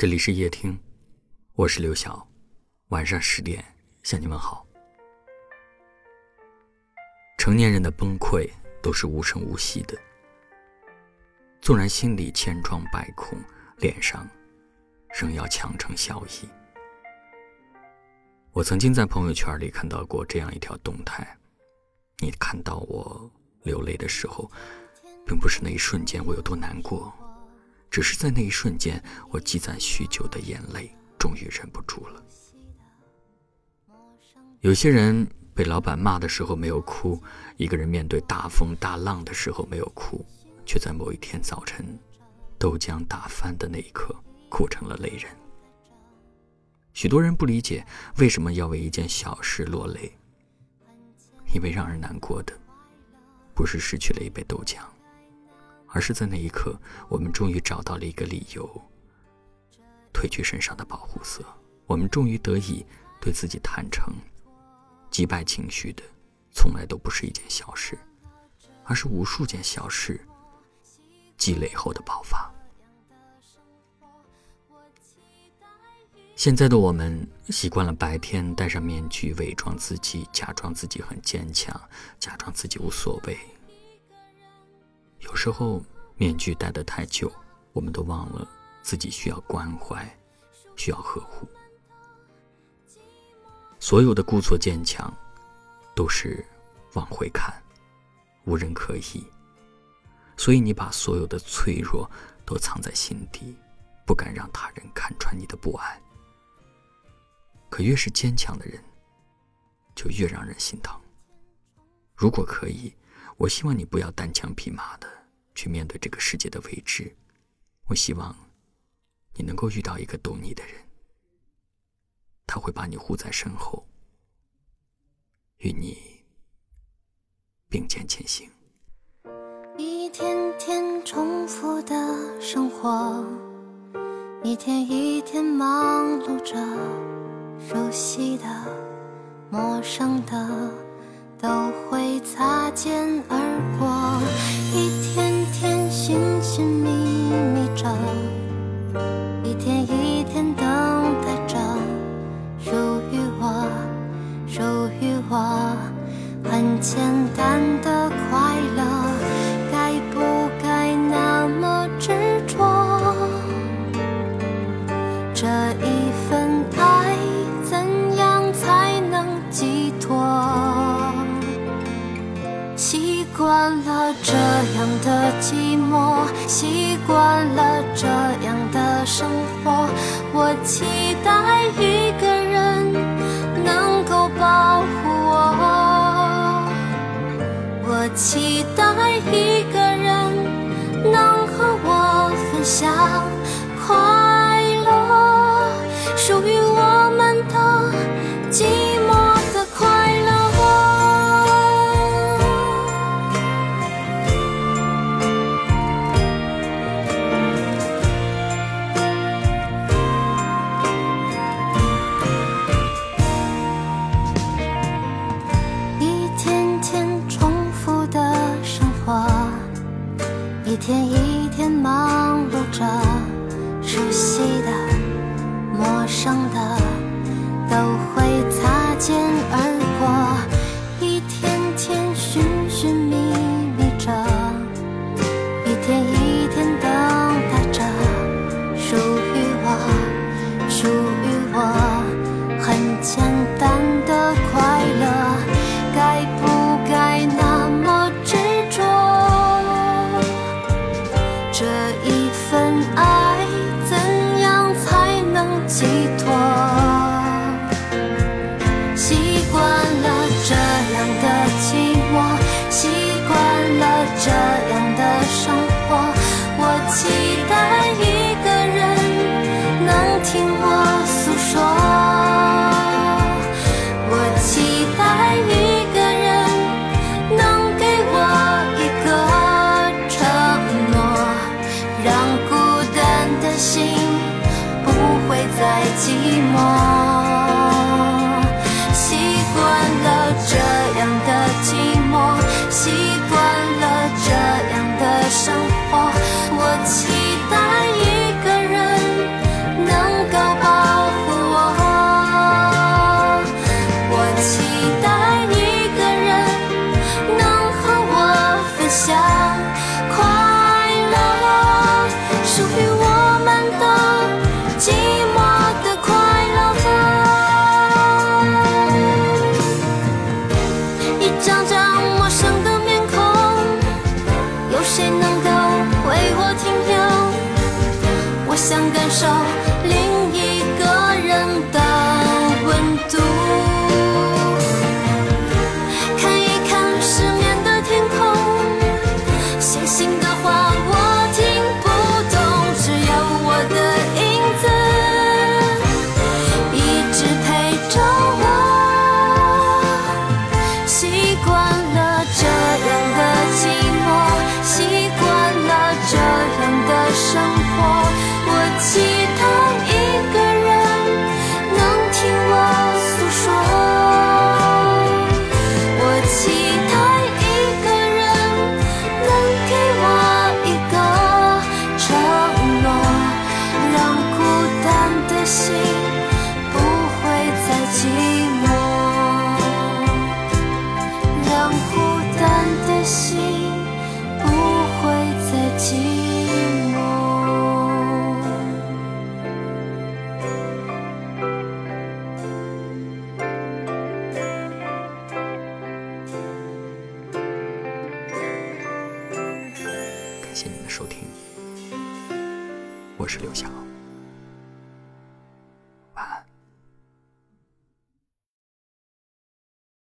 这里是夜听，我是刘晓。晚上十点向你们好。成年人的崩溃都是无声无息的，纵然心里千疮百孔，脸上仍要强撑笑意。我曾经在朋友圈里看到过这样一条动态：你看到我流泪的时候，并不是那一瞬间我有多难过。只是在那一瞬间，我积攒许久的眼泪终于忍不住了。有些人被老板骂的时候没有哭，一个人面对大风大浪的时候没有哭，却在某一天早晨，豆浆打翻的那一刻哭成了泪人。许多人不理解为什么要为一件小事落泪，因为让人难过的，不是失去了一杯豆浆。而是在那一刻，我们终于找到了一个理由，褪去身上的保护色。我们终于得以对自己坦诚，击败情绪的，从来都不是一件小事，而是无数件小事积累后的爆发。现在的我们习惯了白天戴上面具，伪装自己，假装自己很坚强，假装自己无所谓。有时候面具戴得太久，我们都忘了自己需要关怀，需要呵护。所有的故作坚强，都是往回看，无人可疑。所以你把所有的脆弱都藏在心底，不敢让他人看穿你的不安。可越是坚强的人，就越让人心疼。如果可以。我希望你不要单枪匹马的去面对这个世界的未知。我希望你能够遇到一个懂你的人，他会把你护在身后，与你并肩前行。一天天重复的生活，一天一天忙碌着，熟悉的，陌生的。肩而过，一天天寻寻觅觅着，一天一天等待着，属于我，属于我，很简单。生活。我期待一个人能够保护我，我期待一个人能和我分享一天一天忙碌着，熟悉的、陌生的，都会擦肩而代替。讲着谢谢您的收听，我是刘翔。